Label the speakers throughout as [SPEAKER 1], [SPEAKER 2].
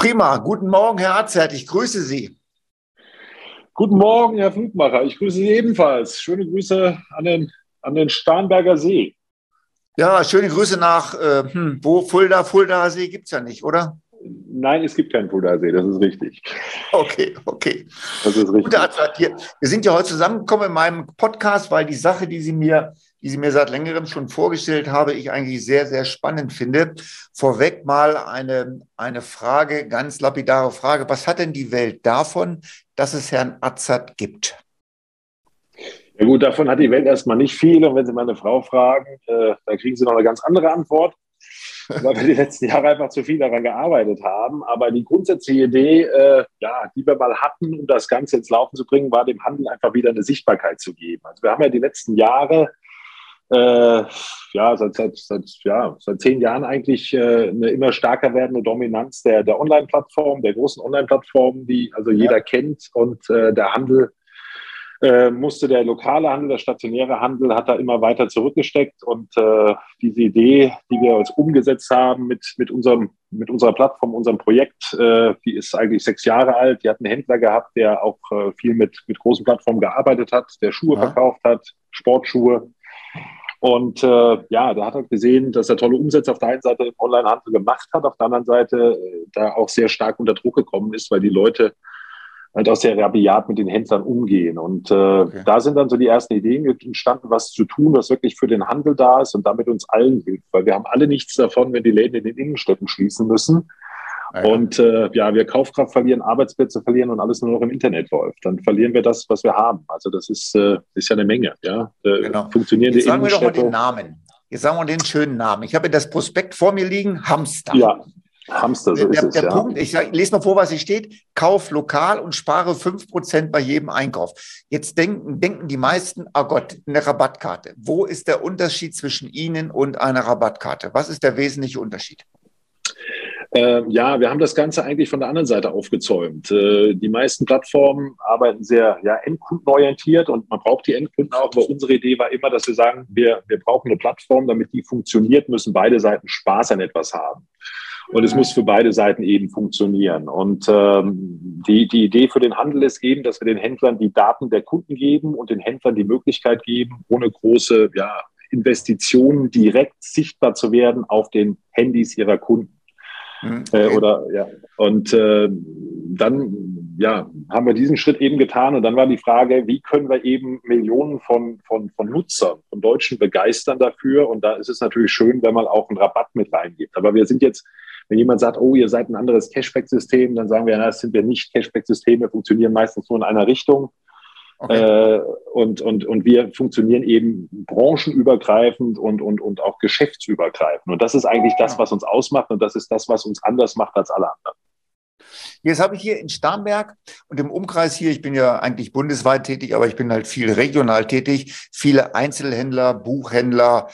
[SPEAKER 1] Prima. Guten Morgen, Herr Arzert. Ich grüße Sie.
[SPEAKER 2] Guten Morgen, Herr Flugmacher. Ich grüße Sie ebenfalls. Schöne Grüße an den, an den Starnberger See.
[SPEAKER 1] Ja, schöne Grüße nach, äh, hm, wo Fulda, Fulda See gibt es ja nicht, oder?
[SPEAKER 2] Nein, es gibt keinen Fulda See, das ist richtig.
[SPEAKER 1] Okay, okay.
[SPEAKER 2] Das ist richtig.
[SPEAKER 1] Gute hier. Wir sind ja heute zusammengekommen in meinem Podcast, weil die Sache, die Sie mir die Sie mir seit längerem schon vorgestellt habe, ich eigentlich sehr, sehr spannend finde. Vorweg mal eine, eine Frage, ganz lapidare Frage. Was hat denn die Welt davon, dass es Herrn Azad gibt?
[SPEAKER 2] Ja gut, davon hat die Welt erstmal nicht viel. Und wenn Sie meine Frau fragen, äh, dann kriegen Sie noch eine ganz andere Antwort, weil wir die letzten Jahre einfach zu viel daran gearbeitet haben. Aber die grundsätzliche Idee, äh, ja, die wir mal hatten, um das Ganze ins Laufen zu bringen, war dem Handel einfach wieder eine Sichtbarkeit zu geben. Also wir haben ja die letzten Jahre äh, ja, seit, seit, seit, ja, seit zehn Jahren eigentlich äh, eine immer stärker werdende Dominanz der, der Online-Plattform, der großen Online-Plattformen, die also jeder ja. kennt und äh, der Handel äh, musste der lokale Handel, der stationäre Handel hat da immer weiter zurückgesteckt und äh, diese Idee, die wir uns umgesetzt haben mit, mit, unserem, mit unserer Plattform, unserem Projekt, äh, die ist eigentlich sechs Jahre alt. Die hat einen Händler gehabt, der auch äh, viel mit, mit großen Plattformen gearbeitet hat, der Schuhe ja. verkauft hat, Sportschuhe und äh, ja, da hat er gesehen, dass er tolle Umsätze auf der einen Seite im Onlinehandel gemacht hat, auf der anderen Seite äh, da auch sehr stark unter Druck gekommen ist, weil die Leute halt auch sehr rabiat mit den Händlern umgehen. Und äh, okay. da sind dann so die ersten Ideen entstanden, was zu tun, was wirklich für den Handel da ist und damit uns allen hilft. Weil wir haben alle nichts davon, wenn die Läden in den Innenstädten schließen müssen. Ja. Und äh, ja, wir Kaufkraft verlieren, Arbeitsplätze verlieren und alles nur noch im Internet läuft. Dann verlieren wir das, was wir haben. Also das ist, äh, ist ja eine Menge. Ja?
[SPEAKER 1] Äh, genau. Funktionierende Jetzt sagen wir doch mal den Namen. Jetzt sagen wir den schönen Namen. Ich habe das Prospekt vor mir liegen, Hamster.
[SPEAKER 2] Ja, Hamster, so der, ist es,
[SPEAKER 1] der ja. Punkt, ich lese mal vor, was hier steht. Kauf lokal und spare 5% bei jedem Einkauf. Jetzt denken, denken die meisten, oh Gott, eine Rabattkarte. Wo ist der Unterschied zwischen Ihnen und einer Rabattkarte? Was ist der wesentliche Unterschied?
[SPEAKER 2] Äh, ja, wir haben das Ganze eigentlich von der anderen Seite aufgezäumt. Äh, die meisten Plattformen arbeiten sehr ja, endkundenorientiert und man braucht die Endkunden auch. Aber unsere Idee war immer, dass wir sagen, wir, wir brauchen eine Plattform, damit die funktioniert, müssen beide Seiten Spaß an etwas haben. Und es muss für beide Seiten eben funktionieren. Und ähm, die, die Idee für den Handel ist eben, dass wir den Händlern die Daten der Kunden geben und den Händlern die Möglichkeit geben, ohne große ja, Investitionen direkt sichtbar zu werden auf den Handys ihrer Kunden. Mhm. Äh, oder ja. Und äh, dann ja, haben wir diesen Schritt eben getan. Und dann war die Frage, wie können wir eben Millionen von, von, von Nutzern, von Deutschen begeistern dafür? Und da ist es natürlich schön, wenn man auch einen Rabatt mit reingibt. Aber wir sind jetzt, wenn jemand sagt, oh, ihr seid ein anderes Cashback-System, dann sagen wir, na, das sind wir nicht. Cashback-Systeme funktionieren meistens nur in einer Richtung. Okay. Äh, und, und, und wir funktionieren eben branchenübergreifend und, und, und auch geschäftsübergreifend. Und das ist eigentlich das, was uns ausmacht und das ist das, was uns anders macht als alle anderen.
[SPEAKER 1] Jetzt habe ich hier in Starnberg und im Umkreis hier, ich bin ja eigentlich bundesweit tätig, aber ich bin halt viel regional tätig, viele Einzelhändler, Buchhändler,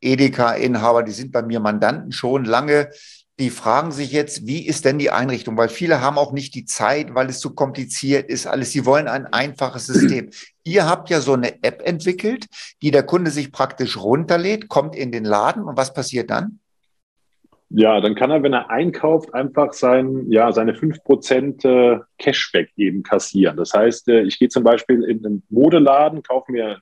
[SPEAKER 1] Edeka-Inhaber, die sind bei mir Mandanten schon lange die fragen sich jetzt, wie ist denn die Einrichtung? Weil viele haben auch nicht die Zeit, weil es zu kompliziert ist, alles. Sie wollen ein einfaches System. Ihr habt ja so eine App entwickelt, die der Kunde sich praktisch runterlädt, kommt in den Laden und was passiert dann?
[SPEAKER 2] Ja, dann kann er, wenn er einkauft, einfach sein, ja, seine 5% äh, Cashback eben kassieren. Das heißt, äh, ich gehe zum Beispiel in einen Modeladen, kaufe mir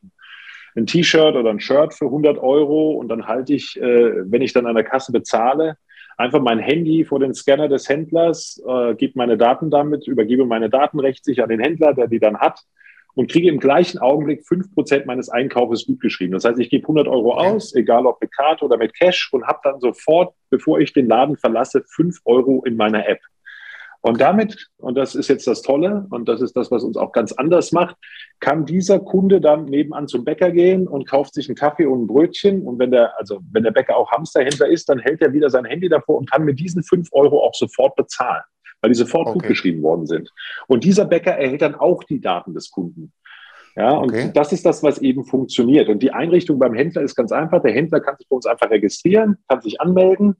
[SPEAKER 2] ein T-Shirt oder ein Shirt für 100 Euro und dann halte ich, äh, wenn ich dann an der Kasse bezahle, einfach mein Handy vor den Scanner des Händlers, äh, gebe meine Daten damit, übergebe meine Daten rechtssicher an den Händler, der die dann hat und kriege im gleichen Augenblick fünf Prozent meines Einkaufes gutgeschrieben. Das heißt, ich gebe 100 Euro aus, egal ob mit Karte oder mit Cash und habe dann sofort, bevor ich den Laden verlasse, fünf Euro in meiner App. Und damit, und das ist jetzt das Tolle, und das ist das, was uns auch ganz anders macht, kann dieser Kunde dann nebenan zum Bäcker gehen und kauft sich einen Kaffee und ein Brötchen. Und wenn der, also wenn der Bäcker auch Hamsterhändler ist, dann hält er wieder sein Handy davor und kann mit diesen fünf Euro auch sofort bezahlen, weil die sofort okay. gut geschrieben worden sind. Und dieser Bäcker erhält dann auch die Daten des Kunden. Ja, und okay. das ist das, was eben funktioniert. Und die Einrichtung beim Händler ist ganz einfach. Der Händler kann sich bei uns einfach registrieren, kann sich anmelden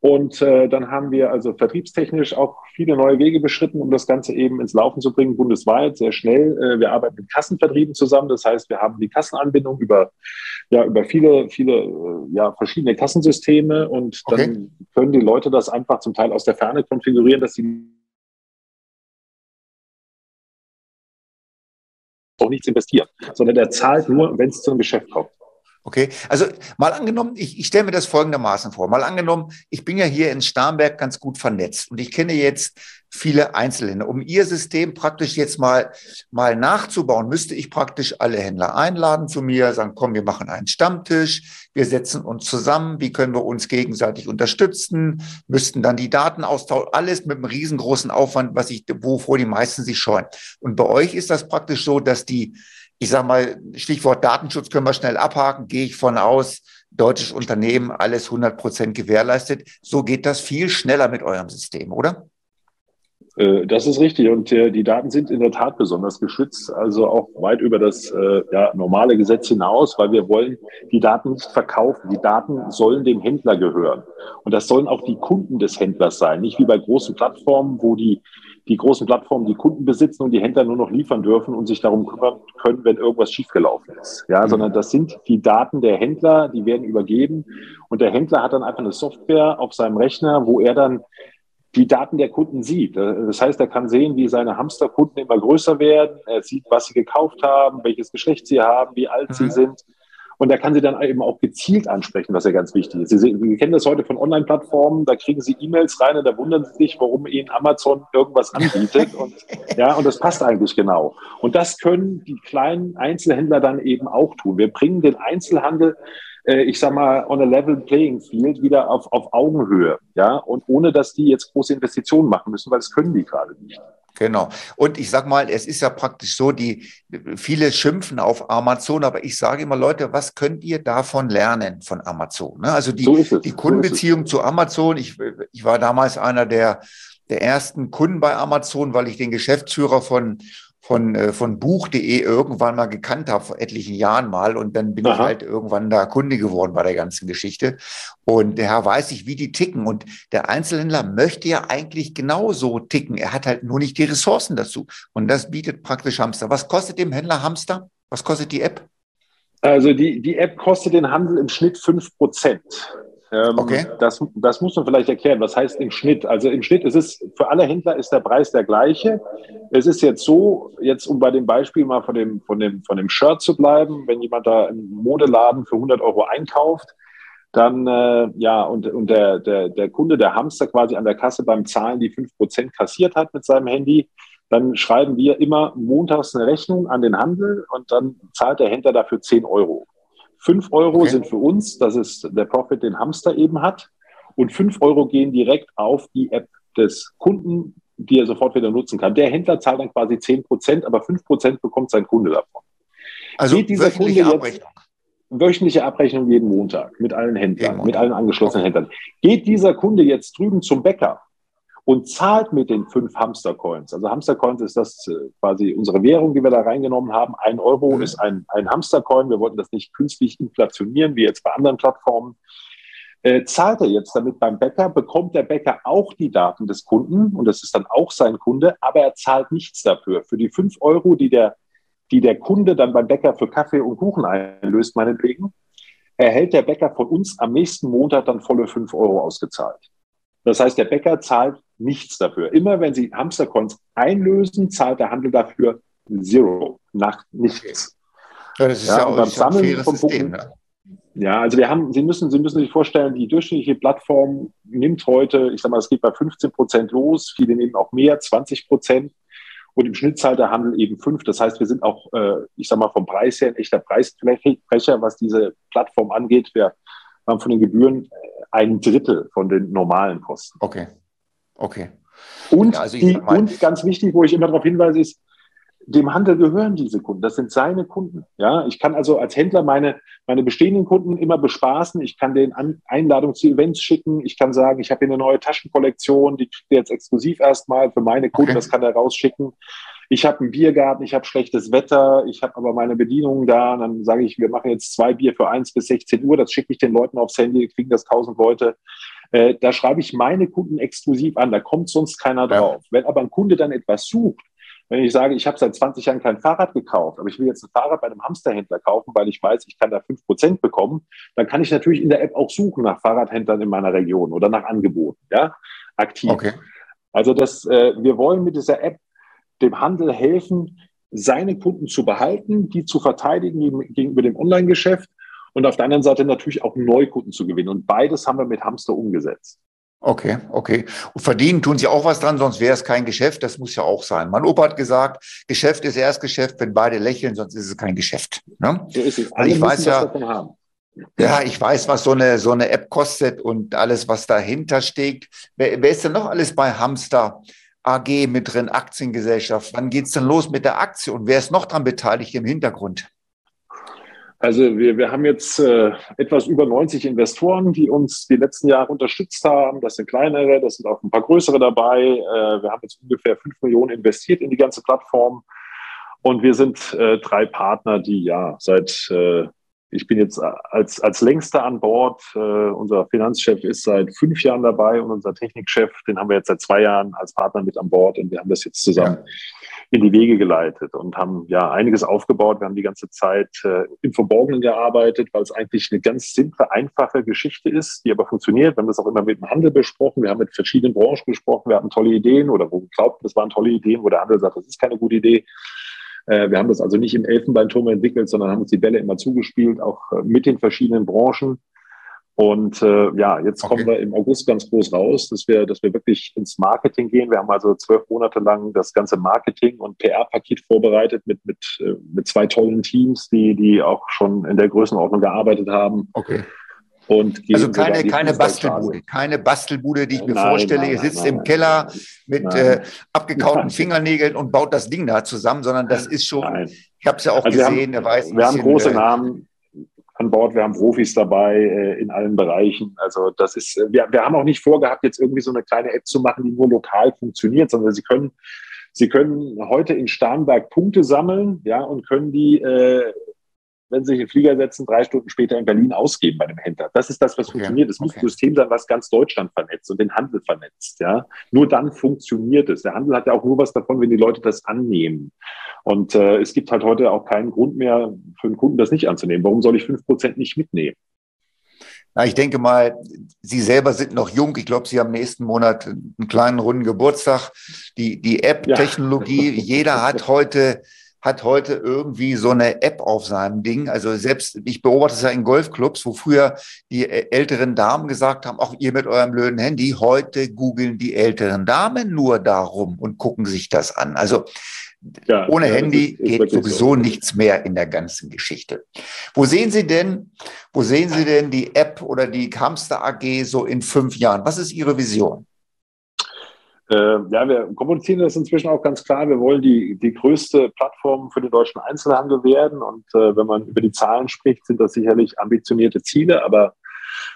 [SPEAKER 2] Und äh, dann haben wir also vertriebstechnisch auch viele neue Wege beschritten, um das Ganze eben ins Laufen zu bringen, bundesweit, sehr schnell. Äh, wir arbeiten mit Kassenvertrieben zusammen. Das heißt, wir haben die Kassenanbindung über, ja, über viele, viele äh, ja, verschiedene Kassensysteme und dann okay. können die Leute das einfach zum Teil aus der Ferne konfigurieren, dass sie auch nichts investieren, sondern der zahlt nur, wenn es zu einem Geschäft kommt.
[SPEAKER 1] Okay, also mal angenommen, ich, ich stelle mir das folgendermaßen vor. Mal angenommen, ich bin ja hier in Starnberg ganz gut vernetzt und ich kenne jetzt viele Einzelhändler. Um ihr System praktisch jetzt mal, mal nachzubauen, müsste ich praktisch alle Händler einladen zu mir, sagen, komm, wir machen einen Stammtisch, wir setzen uns zusammen, wie können wir uns gegenseitig unterstützen, müssten dann die Daten austauschen, alles mit einem riesengroßen Aufwand, was ich, wovor die meisten sich scheuen. Und bei euch ist das praktisch so, dass die ich sage mal, Stichwort Datenschutz können wir schnell abhaken, gehe ich von aus, deutsches Unternehmen, alles 100 Prozent gewährleistet. So geht das viel schneller mit eurem System, oder?
[SPEAKER 2] Äh, das ist richtig und äh, die Daten sind in der Tat besonders geschützt, also auch weit über das äh, ja, normale Gesetz hinaus, weil wir wollen die Daten nicht verkaufen. Die Daten sollen dem Händler gehören und das sollen auch die Kunden des Händlers sein, nicht wie bei großen Plattformen, wo die die großen Plattformen die Kunden besitzen und die Händler nur noch liefern dürfen und sich darum kümmern können, wenn irgendwas schiefgelaufen ist. Ja, mhm. sondern das sind die Daten der Händler, die werden übergeben und der Händler hat dann einfach eine Software auf seinem Rechner, wo er dann die Daten der Kunden sieht. Das heißt, er kann sehen, wie seine Hamsterkunden immer größer werden. Er sieht, was sie gekauft haben, welches Geschlecht sie haben, wie alt mhm. sie sind. Und er kann sie dann eben auch gezielt ansprechen, was ja ganz wichtig ist. Sie, Sie kennen das heute von Online-Plattformen, da kriegen Sie E-Mails rein und da wundern Sie sich, warum Ihnen Amazon irgendwas anbietet. Und, ja, und das passt eigentlich genau. Und das können die kleinen Einzelhändler dann eben auch tun. Wir bringen den Einzelhandel äh, ich sag mal, on a level playing field wieder auf, auf Augenhöhe, ja, und ohne dass die jetzt große Investitionen machen müssen, weil das können die gerade nicht.
[SPEAKER 1] Genau. Und ich sag mal, es ist ja praktisch so, die viele schimpfen auf Amazon, aber ich sage immer, Leute, was könnt ihr davon lernen von Amazon? Ne? Also die, so die Kundenbeziehung so zu Amazon. Ich, ich war damals einer der, der ersten Kunden bei Amazon, weil ich den Geschäftsführer von von, äh, von Buch.de irgendwann mal gekannt habe, vor etlichen Jahren mal. Und dann bin Aha. ich halt irgendwann da Kunde geworden bei der ganzen Geschichte. Und der Herr weiß ich, wie die ticken. Und der Einzelhändler möchte ja eigentlich genauso ticken. Er hat halt nur nicht die Ressourcen dazu. Und das bietet praktisch Hamster. Was kostet dem Händler Hamster? Was kostet die App?
[SPEAKER 2] Also die, die App kostet den Handel im Schnitt fünf Prozent. Ähm, okay. Das, das muss man vielleicht erklären. Was heißt im Schnitt? Also im Schnitt ist es für alle Händler ist der Preis der gleiche. Es ist jetzt so, jetzt um bei dem Beispiel mal von dem, von dem, von dem Shirt zu bleiben, wenn jemand da im Modeladen für 100 Euro einkauft, dann, äh, ja, und, und der, der, der Kunde, der Hamster quasi an der Kasse beim Zahlen die 5% kassiert hat mit seinem Handy, dann schreiben wir immer montags eine Rechnung an den Handel und dann zahlt der Händler dafür 10 Euro. Fünf Euro okay. sind für uns, das ist der Profit, den Hamster eben hat. Und fünf Euro gehen direkt auf die App des Kunden, die er sofort wieder nutzen kann. Der Händler zahlt dann quasi zehn Prozent, aber fünf Prozent bekommt sein Kunde davon.
[SPEAKER 1] Also Geht dieser wöchentliche Kunde Abrechnung.
[SPEAKER 2] wöchentliche Abrechnung jeden Montag mit allen Händlern, mit allen angeschlossenen okay. Händlern. Geht dieser Kunde jetzt drüben zum Bäcker und zahlt mit den fünf Hamstercoins. Also Hamstercoins ist das äh, quasi unsere Währung, die wir da reingenommen haben. Ein Euro mhm. ist ein, ein Hamstercoin. Wir wollten das nicht künstlich inflationieren, wie jetzt bei anderen Plattformen. Äh, zahlt er jetzt damit beim Bäcker, bekommt der Bäcker auch die Daten des Kunden und das ist dann auch sein Kunde, aber er zahlt nichts dafür. Für die fünf Euro, die der, die der Kunde dann beim Bäcker für Kaffee und Kuchen einlöst, meinetwegen, erhält der Bäcker von uns am nächsten Montag dann volle fünf Euro ausgezahlt. Das heißt, der Bäcker zahlt nichts dafür. Immer wenn Sie Hamstercoins einlösen, zahlt der Handel dafür Zero, nach nichts.
[SPEAKER 1] Ja, das ist ja, ja auch beim Sammeln von System,
[SPEAKER 2] ne? Ja, also wir haben, Sie müssen, Sie müssen sich vorstellen, die durchschnittliche Plattform nimmt heute, ich sag mal, es geht bei 15 Prozent los, viele nehmen auch mehr, 20 Prozent. Und im Schnitt zahlt der Handel eben fünf. Das heißt, wir sind auch, äh, ich sag mal, vom Preis her ein echter Preisbrecher, was diese Plattform angeht. Wir haben von den Gebühren ein Drittel von den normalen Kosten.
[SPEAKER 1] Okay. Okay.
[SPEAKER 2] Und, ja, also die, und ganz wichtig, wo ich immer darauf hinweise, ist, dem Handel gehören diese Kunden. Das sind seine Kunden. Ja, ich kann also als Händler meine, meine bestehenden Kunden immer bespaßen. Ich kann den An Einladungen zu Events schicken. Ich kann sagen, ich habe hier eine neue Taschenkollektion, die kriegt ihr jetzt exklusiv erstmal für meine Kunden. Okay. Das kann er rausschicken. Ich habe einen Biergarten, ich habe schlechtes Wetter, ich habe aber meine Bedienungen da. Und dann sage ich, wir machen jetzt zwei Bier für eins bis 16 Uhr. Das schicke ich den Leuten aufs Handy, kriegen das tausend Leute. Äh, da schreibe ich meine Kunden exklusiv an, da kommt sonst keiner drauf. Ja. Wenn aber ein Kunde dann etwas sucht, wenn ich sage, ich habe seit 20 Jahren kein Fahrrad gekauft, aber ich will jetzt ein Fahrrad bei einem Hamsterhändler kaufen, weil ich weiß, ich kann da 5% bekommen, dann kann ich natürlich in der App auch suchen nach Fahrradhändlern in meiner Region oder nach Angeboten, ja, aktiv. Okay. Also das, äh, wir wollen mit dieser App dem Handel helfen, seine Kunden zu behalten, die zu verteidigen gegenüber dem Online-Geschäft und auf der anderen Seite natürlich auch Neukunden zu gewinnen. Und beides haben wir mit Hamster umgesetzt.
[SPEAKER 1] Okay, okay. Und verdienen tun sie auch was dran, sonst wäre es kein Geschäft. Das muss ja auch sein. Mein Opa hat gesagt, Geschäft ist erst Geschäft, wenn beide lächeln, sonst ist es kein Geschäft. Ne? So ist es. Alle ich weiß ja, ja, ich weiß, was so eine, so eine App kostet und alles, was dahinter steckt. Wer, wer ist denn noch alles bei Hamster AG mit drin, Aktiengesellschaft? Wann geht's denn los mit der Aktie und wer ist noch dran beteiligt im Hintergrund?
[SPEAKER 2] Also wir, wir haben jetzt äh, etwas über 90 Investoren, die uns die letzten Jahre unterstützt haben. Das sind kleinere, das sind auch ein paar größere dabei. Äh, wir haben jetzt ungefähr 5 Millionen investiert in die ganze Plattform. Und wir sind äh, drei Partner, die ja seit, äh, ich bin jetzt als, als längster an Bord. Äh, unser Finanzchef ist seit fünf Jahren dabei und unser Technikchef, den haben wir jetzt seit zwei Jahren als Partner mit an Bord und wir haben das jetzt zusammen. Ja in die Wege geleitet und haben ja einiges aufgebaut. Wir haben die ganze Zeit äh, im Verborgenen gearbeitet, weil es eigentlich eine ganz simple, einfache Geschichte ist, die aber funktioniert. Wir haben das auch immer mit dem Handel besprochen. Wir haben mit verschiedenen Branchen gesprochen. Wir hatten tolle Ideen oder wo wir glaubten, das waren tolle Ideen, wo der Handel sagt, das ist keine gute Idee. Äh, wir haben das also nicht im Elfenbeinturm entwickelt, sondern haben uns die Bälle immer zugespielt, auch äh, mit den verschiedenen Branchen. Und äh, ja, jetzt okay. kommen wir im August ganz groß raus, dass wir, dass wir wirklich ins Marketing gehen. Wir haben also zwölf Monate lang das ganze Marketing und PR-Paket vorbereitet mit, mit, äh, mit zwei tollen Teams, die, die auch schon in der Größenordnung gearbeitet haben.
[SPEAKER 1] Okay. Und also keine, keine Bastelbude, keine Bastelbude, die ich mir nein, vorstelle, nein, ihr sitzt nein, im Keller mit äh, abgekauten Fingernägeln und baut das Ding da zusammen, sondern das ist schon, ich habe es ja auch also gesehen,
[SPEAKER 2] haben, der weiß. Wir haben große äh, Namen, an Bord, wir haben Profis dabei äh, in allen Bereichen. Also das ist, äh, wir, wir haben auch nicht vorgehabt, jetzt irgendwie so eine kleine App zu machen, die nur lokal funktioniert, sondern Sie können, Sie können heute in Starnberg Punkte sammeln, ja, und können die äh, wenn Sie sich in den Flieger setzen, drei Stunden später in Berlin ausgeben bei einem Händler. Das ist das, was okay. funktioniert. Es muss ein System sein, was ganz Deutschland vernetzt und den Handel vernetzt. Ja? Nur dann funktioniert es. Der Handel hat ja auch nur was davon, wenn die Leute das annehmen. Und äh, es gibt halt heute auch keinen Grund mehr für einen Kunden, das nicht anzunehmen. Warum soll ich fünf Prozent nicht mitnehmen?
[SPEAKER 1] Na, ich denke mal, Sie selber sind noch jung. Ich glaube, Sie haben nächsten Monat einen kleinen runden Geburtstag. Die, die App-Technologie, ja. jeder hat heute hat heute irgendwie so eine App auf seinem Ding. Also selbst, ich beobachte es ja in Golfclubs, wo früher die älteren Damen gesagt haben, auch ihr mit eurem blöden Handy, heute googeln die älteren Damen nur darum und gucken sich das an. Also ja, ohne ja, Handy ist, ist geht sowieso so. nichts mehr in der ganzen Geschichte. Wo sehen Sie denn, wo sehen Sie denn die App oder die Hamster AG so in fünf Jahren? Was ist Ihre Vision?
[SPEAKER 2] Äh, ja, wir kommunizieren das inzwischen auch ganz klar. Wir wollen die, die größte Plattform für den deutschen Einzelhandel werden. Und äh, wenn man über die Zahlen spricht, sind das sicherlich ambitionierte Ziele. Aber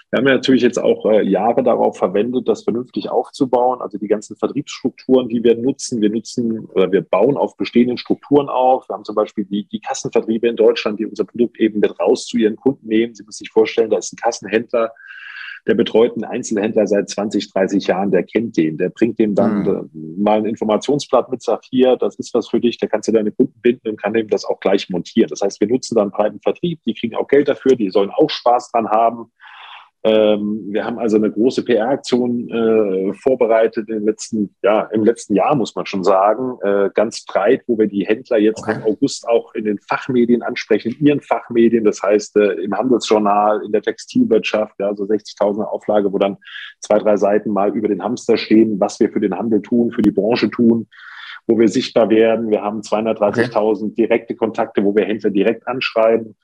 [SPEAKER 2] wir haben ja natürlich jetzt auch äh, Jahre darauf verwendet, das vernünftig aufzubauen. Also die ganzen Vertriebsstrukturen, die wir nutzen. Wir nutzen oder wir bauen auf bestehenden Strukturen auf. Wir haben zum Beispiel die, die Kassenvertriebe in Deutschland, die unser Produkt eben mit raus zu ihren Kunden nehmen. Sie müssen sich vorstellen, da ist ein Kassenhändler, der betreut einen Einzelhändler seit 20, 30 Jahren, der kennt den, der bringt dem dann mhm. mal ein Informationsblatt mit, sagt hier, das ist was für dich, da kannst du deine Kunden binden und kann dem das auch gleich montieren. Das heißt, wir nutzen dann breiten Vertrieb, die kriegen auch Geld dafür, die sollen auch Spaß dran haben. Ähm, wir haben also eine große PR-Aktion äh, vorbereitet im letzten, ja, im letzten Jahr, muss man schon sagen, äh, ganz breit, wo wir die Händler jetzt okay. im August auch in den Fachmedien ansprechen, in ihren Fachmedien, das heißt äh, im Handelsjournal, in der Textilwirtschaft, ja, so 60.000 Auflage, wo dann zwei, drei Seiten mal über den Hamster stehen, was wir für den Handel tun, für die Branche tun wo wir sichtbar werden. Wir haben 230.000 okay. direkte Kontakte, wo wir Händler direkt anschreiben.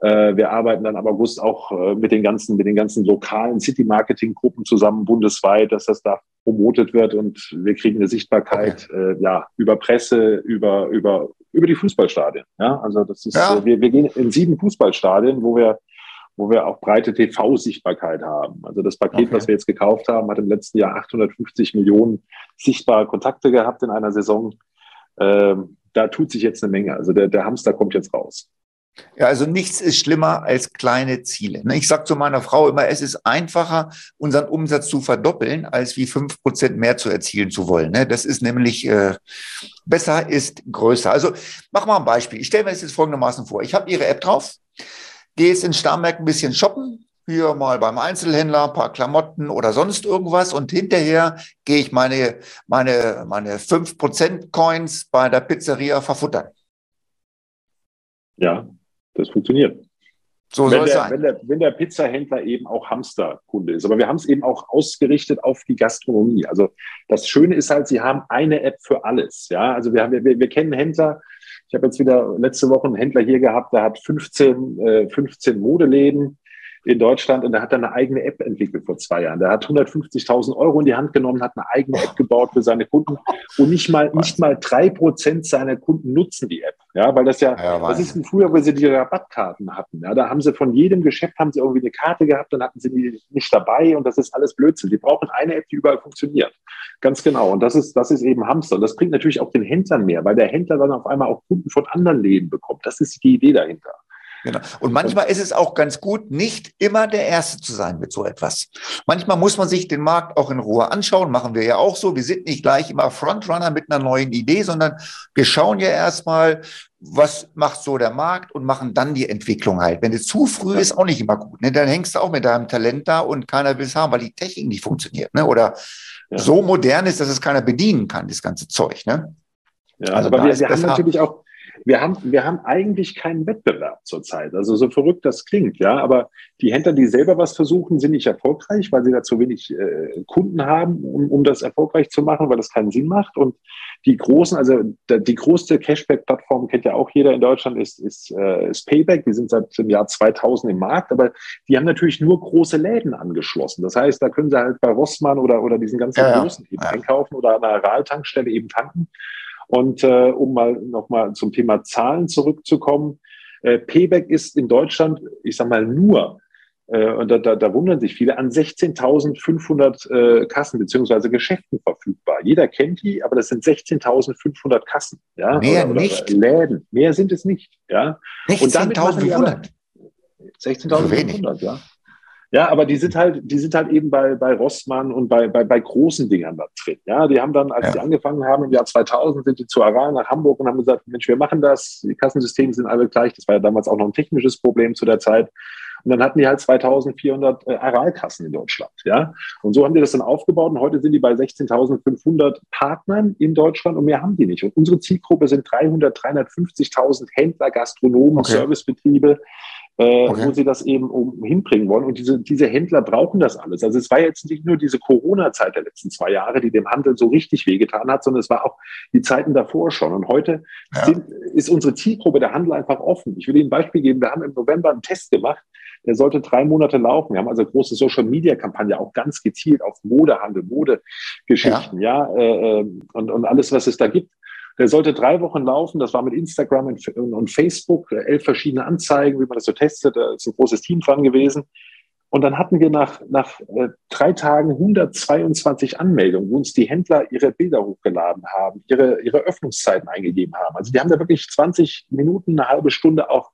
[SPEAKER 2] Äh, wir arbeiten dann im August auch äh, mit den ganzen, mit den ganzen lokalen City-Marketing-Gruppen zusammen bundesweit, dass das da promotet wird und wir kriegen eine Sichtbarkeit, okay. äh, ja, über Presse, über, über, über die Fußballstadien. Ja, also das ist, ja. äh, wir, wir gehen in sieben Fußballstadien, wo wir, wo wir auch breite TV-Sichtbarkeit haben. Also das Paket, okay. was wir jetzt gekauft haben, hat im letzten Jahr 850 Millionen sichtbare Kontakte gehabt in einer Saison. Ähm, da tut sich jetzt eine Menge. Also der, der Hamster kommt jetzt raus.
[SPEAKER 1] Ja, also nichts ist schlimmer als kleine Ziele. Ne? Ich sage zu meiner Frau immer, es ist einfacher, unseren Umsatz zu verdoppeln, als wie fünf Prozent mehr zu erzielen zu wollen. Ne? Das ist nämlich äh, besser ist größer. Also mach mal ein Beispiel. Ich stelle mir das jetzt folgendermaßen vor. Ich habe Ihre App drauf, gehe jetzt in Starnberg ein bisschen shoppen, hier mal beim Einzelhändler ein paar Klamotten oder sonst irgendwas und hinterher gehe ich meine, meine, meine 5% Coins bei der Pizzeria verfuttern.
[SPEAKER 2] Ja, das funktioniert. So wenn, soll der, sein. Wenn der, wenn der Pizzahändler eben auch Hamsterkunde ist. Aber wir haben es eben auch ausgerichtet auf die Gastronomie. Also das Schöne ist halt, sie haben eine App für alles. Ja, also wir, haben, wir, wir kennen Händler. Ich habe jetzt wieder letzte Woche einen Händler hier gehabt, der hat 15, äh, 15 Modeläden in Deutschland und der hat dann eine eigene App entwickelt vor zwei Jahren. Der hat 150.000 Euro in die Hand genommen, hat eine eigene App gebaut für seine Kunden und nicht mal, nicht mal drei Prozent seiner Kunden nutzen die App. Ja, weil das ja, ja das ist wie früher, wo sie die Rabattkarten hatten. Ja, da haben sie von jedem Geschäft haben sie irgendwie eine Karte gehabt, dann hatten sie die nicht dabei und das ist alles Blödsinn. Die brauchen eine App, die überall funktioniert. Ganz genau. Und das ist, das ist eben Hamster. Und das bringt natürlich auch den Händlern mehr, weil der Händler dann auf einmal auch Kunden von anderen Läden bekommt. Das ist die Idee dahinter.
[SPEAKER 1] Genau. Und manchmal ist es auch ganz gut, nicht immer der Erste zu sein mit so etwas. Manchmal muss man sich den Markt auch in Ruhe anschauen, machen wir ja auch so. Wir sind nicht gleich immer Frontrunner mit einer neuen Idee, sondern wir schauen ja erstmal, was macht so der Markt und machen dann die Entwicklung halt. Wenn es zu früh ist, auch nicht immer gut. Ne? Dann hängst du auch mit deinem Talent da und keiner will es haben, weil die Technik nicht funktioniert. Ne? Oder ja. so modern ist, dass es keiner bedienen kann, das ganze Zeug. Ne?
[SPEAKER 2] Ja, also aber wir, wir haben natürlich auch, wir haben, wir haben eigentlich keinen Wettbewerb zurzeit. Also so verrückt das klingt, ja, aber die Händler, die selber was versuchen, sind nicht erfolgreich, weil sie da zu wenig äh, Kunden haben, um, um das erfolgreich zu machen, weil das keinen Sinn macht. Und die großen, also die größte Cashback-Plattform kennt ja auch jeder in Deutschland, ist, ist, äh, ist Payback. Die sind seit dem Jahr 2000 im Markt, aber die haben natürlich nur große Läden angeschlossen. Das heißt, da können sie halt bei Rossmann oder, oder diesen ganzen ja, großen eben ja. einkaufen oder an einer Realtankstelle eben tanken. Und äh, um mal nochmal zum Thema Zahlen zurückzukommen, äh, Payback ist in Deutschland, ich sag mal, nur, äh, und da, da, da wundern sich viele, an 16.500 äh, Kassen beziehungsweise Geschäften verfügbar. Jeder kennt die, aber das sind 16.500 Kassen. Ja?
[SPEAKER 1] Mehr oder, oder nicht.
[SPEAKER 2] Läden. Mehr sind es nicht. Ja?
[SPEAKER 1] 16.500?
[SPEAKER 2] 16.500, ja. Ja, aber die sind halt, die sind halt eben bei, bei Rossmann und bei, bei, bei großen Dingern da drin. Ja, die haben dann, als ja. die angefangen haben im Jahr 2000, sind die zu Aral nach Hamburg und haben gesagt, Mensch, wir machen das. Die Kassensysteme sind alle gleich. Das war ja damals auch noch ein technisches Problem zu der Zeit. Und dann hatten die halt 2400 äh, Aralkassen in Deutschland. Ja, und so haben die das dann aufgebaut. Und heute sind die bei 16.500 Partnern in Deutschland und mehr haben die nicht. Und unsere Zielgruppe sind 300, 350.000 Händler, Gastronomen, okay. Servicebetriebe äh, okay. wo sie das eben um, hinbringen wollen. Und diese, diese Händler brauchen das alles. Also es war jetzt nicht nur diese Corona-Zeit der letzten zwei Jahre, die dem Handel so richtig wehgetan hat, sondern es war auch die Zeiten davor schon. Und heute ja. sind, ist unsere Zielgruppe der Handel einfach offen. Ich will Ihnen ein Beispiel geben. Wir haben im November einen Test gemacht. Der sollte drei Monate laufen. Wir haben also große Social-Media-Kampagne auch ganz gezielt auf Modehandel, Modegeschichten, ja, ja äh, äh und, und alles, was es da gibt. Der sollte drei Wochen laufen. Das war mit Instagram und, Facebook, äh, elf verschiedene Anzeigen, wie man das so testet. Da ist ein großes Team dran gewesen. Und dann hatten wir nach, nach äh, drei Tagen 122 Anmeldungen, wo uns die Händler ihre Bilder hochgeladen haben, ihre, ihre Öffnungszeiten eingegeben haben. Also die haben da wirklich 20 Minuten, eine halbe Stunde auch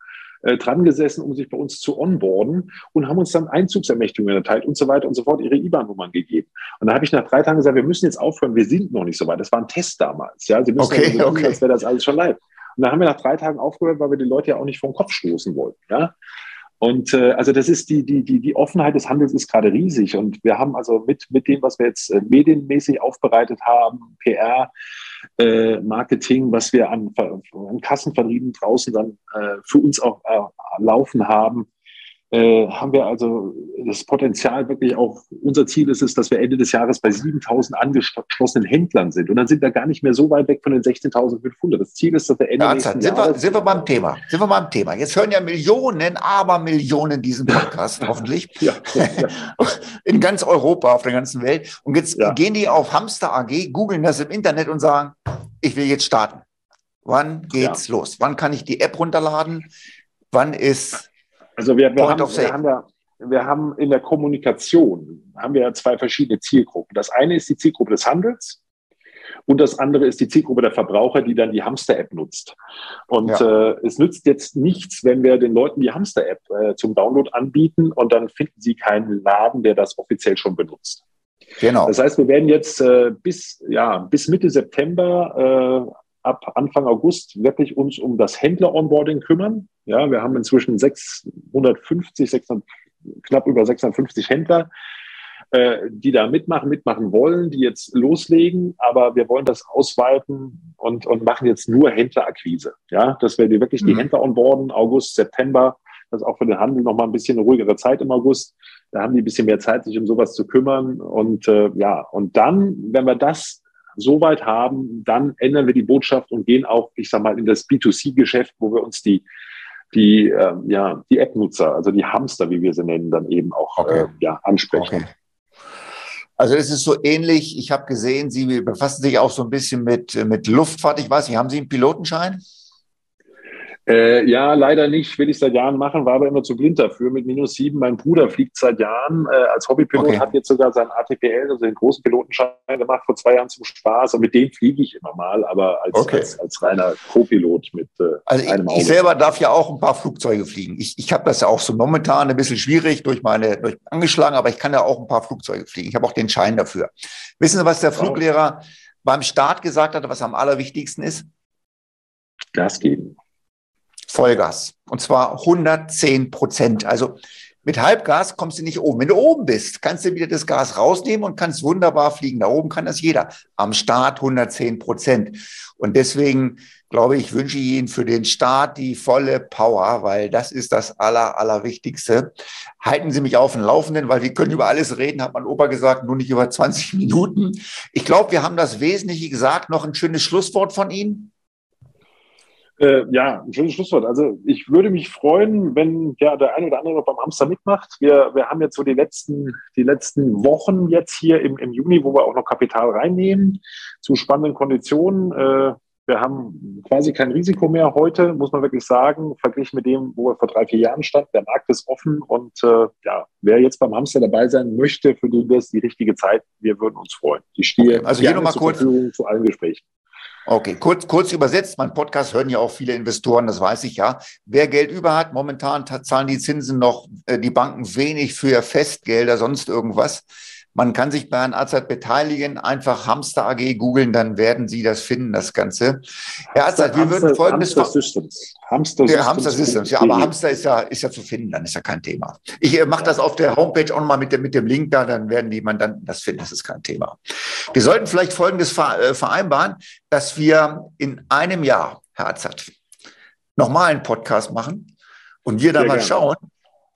[SPEAKER 2] äh, dran gesessen, um sich bei uns zu onboarden und haben uns dann Einzugsermächtigungen erteilt und so weiter und so fort, ihre IBAN-Nummern gegeben. Und da habe ich nach drei Tagen gesagt, wir müssen jetzt aufhören, wir sind noch nicht so weit. Das war ein Test damals. Ja, Sie müssen
[SPEAKER 1] okay, ja okay.
[SPEAKER 2] als wäre das alles schon live. Und da haben wir nach drei Tagen aufgehört, weil wir die Leute ja auch nicht vom Kopf stoßen wollten. Ja? Und äh, also das ist die, die, die, die Offenheit des Handels ist gerade riesig. Und wir haben also mit, mit dem, was wir jetzt äh, medienmäßig aufbereitet haben, PR, äh, Marketing, was wir an, an Kassenvertrieben draußen dann äh, für uns auch äh, laufen haben, äh, haben wir also das Potenzial wirklich auch, unser Ziel ist es, dass wir Ende des Jahres bei 7000 angeschlossenen Händlern sind. Und dann sind wir gar nicht mehr so weit weg von den 16.500. Das Ziel ist, dass wir Ende
[SPEAKER 1] ja, nächsten sind Jahres... Wir, sind wir beim Thema. Sind wir beim Thema. Jetzt hören ja Millionen, aber Millionen diesen Podcast, hoffentlich. Ja, ja. In ganz Europa, auf der ganzen Welt. Und jetzt ja. gehen die auf Hamster AG, googeln das im Internet und sagen, ich will jetzt starten. Wann geht's los? Wann kann ich die App runterladen? Wann ist
[SPEAKER 2] also wir, wir, haben, wir, haben, ja, wir haben in der Kommunikation haben wir ja zwei verschiedene Zielgruppen. Das eine ist die Zielgruppe des Handels Und das andere ist die Zielgruppe der Verbraucher, die dann die Hamster-App nutzt. Und ja. äh, es nützt jetzt nichts, wenn wir den Leuten die Hamster-App äh, zum Download anbieten und dann finden sie keinen Laden, der das offiziell schon benutzt. Genau. Das heißt, wir werden jetzt äh, bis, ja, bis Mitte September, äh, ab Anfang August wirklich uns um das Händler-Onboarding kümmern. Ja, wir haben inzwischen 650, 600, knapp über 650 Händler, äh, die da mitmachen, mitmachen wollen, die jetzt loslegen, aber wir wollen das ausweiten und, und machen jetzt nur Händlerakquise. Ja, dass wir wirklich mhm. die Händler onboarden, August, September. Das ist auch für den Handel nochmal ein bisschen eine ruhigere Zeit im August. Da haben die ein bisschen mehr Zeit, sich um sowas zu kümmern. Und äh, ja, und dann, wenn wir das so weit haben, dann ändern wir die Botschaft und gehen auch, ich sag mal, in das B2C-Geschäft, wo wir uns die die, äh, ja, die App-Nutzer, also die Hamster, wie wir sie nennen, dann eben auch okay. äh, ja, ansprechen. Okay.
[SPEAKER 1] Also es ist so ähnlich. Ich habe gesehen, Sie befassen sich auch so ein bisschen mit, mit Luftfahrt. Ich weiß nicht, haben Sie einen Pilotenschein?
[SPEAKER 2] Äh, ja, leider nicht. Will ich seit Jahren machen, war aber immer zu blind dafür. Mit minus sieben. Mein Bruder fliegt seit Jahren äh, als Hobbypilot, okay. hat jetzt sogar seinen ATPL, also den großen Pilotenschein gemacht vor zwei Jahren zum Spaß. Und mit dem fliege ich immer mal, aber als, okay. als, als, reiner Co-Pilot mit äh,
[SPEAKER 1] also einem Auto. Ich selber darf ja auch ein paar Flugzeuge fliegen. Ich, ich habe das ja auch so momentan ein bisschen schwierig durch meine durch angeschlagen, aber ich kann ja auch ein paar Flugzeuge fliegen. Ich habe auch den Schein dafür. Wissen Sie, was der Fluglehrer beim Start gesagt hat, was am allerwichtigsten ist?
[SPEAKER 2] Gas geben.
[SPEAKER 1] Vollgas. Und zwar 110 Prozent. Also mit Halbgas kommst du nicht oben. Wenn du oben bist, kannst du wieder das Gas rausnehmen und kannst wunderbar fliegen. Da oben kann das jeder. Am Start 110 Prozent. Und deswegen glaube ich, wünsche ich Ihnen für den Start die volle Power, weil das ist das Aller, Allerwichtigste. Halten Sie mich auf dem Laufenden, weil wir können über alles reden, hat mein Opa gesagt, nur nicht über 20 Minuten. Ich glaube, wir haben das Wesentliche gesagt. Noch ein schönes Schlusswort von Ihnen.
[SPEAKER 2] Äh, ja, ein schönes Schlusswort. Also ich würde mich freuen, wenn ja der eine oder andere beim Hamster mitmacht. Wir, wir haben jetzt so die letzten, die letzten Wochen jetzt hier im, im Juni, wo wir auch noch Kapital reinnehmen, zu spannenden Konditionen. Äh, wir haben quasi kein Risiko mehr heute, muss man wirklich sagen, verglichen mit dem, wo wir vor drei, vier Jahren standen. Der Markt ist offen und äh, ja, wer jetzt beim Hamster dabei sein möchte, für den wäre es die richtige Zeit. Wir würden uns freuen. Ich stehe
[SPEAKER 1] okay, also hier nochmal kurz
[SPEAKER 2] zu allen Gesprächen.
[SPEAKER 1] Okay, kurz, kurz übersetzt. Mein Podcast hören ja auch viele Investoren, das weiß ich ja. Wer Geld über hat, momentan zahlen die Zinsen noch, äh, die Banken wenig für Festgelder, sonst irgendwas. Man kann sich bei Herrn Azad beteiligen, einfach Hamster AG googeln, dann werden Sie das finden, das Ganze. Herr Azad, wir würden folgendes...
[SPEAKER 2] Hamster Systems.
[SPEAKER 1] Hamster Systems. Ja, Hamster Systems. Ja, aber Hamster ist ja, ist ja zu finden, dann ist ja kein Thema. Ich äh, mache das auf der Homepage auch nochmal mit dem, mit dem Link da, dann werden die Mandanten das finden, das ist kein Thema. Wir sollten vielleicht folgendes äh, vereinbaren, dass wir in einem Jahr, Herr Azad, nochmal einen Podcast machen und wir dann mal schauen,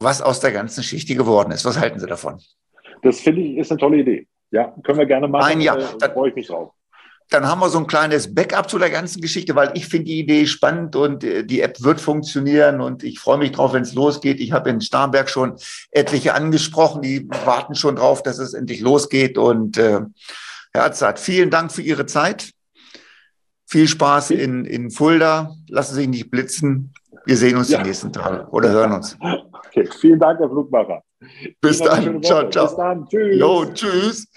[SPEAKER 1] was aus der ganzen Geschichte geworden ist. Was halten Sie davon?
[SPEAKER 2] Das finde ich ist eine tolle Idee. Ja, können wir gerne machen.
[SPEAKER 1] Ein Jahr. Äh, da freue ich mich drauf. Dann haben wir so ein kleines Backup zu der ganzen Geschichte, weil ich finde die Idee spannend und äh, die App wird funktionieren und ich freue mich drauf, wenn es losgeht. Ich habe in Starnberg schon etliche angesprochen, die warten schon drauf, dass es endlich losgeht. Und äh, Herr Azad, vielen Dank für Ihre Zeit. Viel Spaß in, in Fulda. Lassen Sie sich nicht blitzen. Wir sehen uns ja. die nächsten Tage oder hören uns.
[SPEAKER 2] Okay, vielen Dank, Herr Flugmacher.
[SPEAKER 1] Bis dann. Ciao, ciao. Bis dann. Tschüss. Jo, tschüss.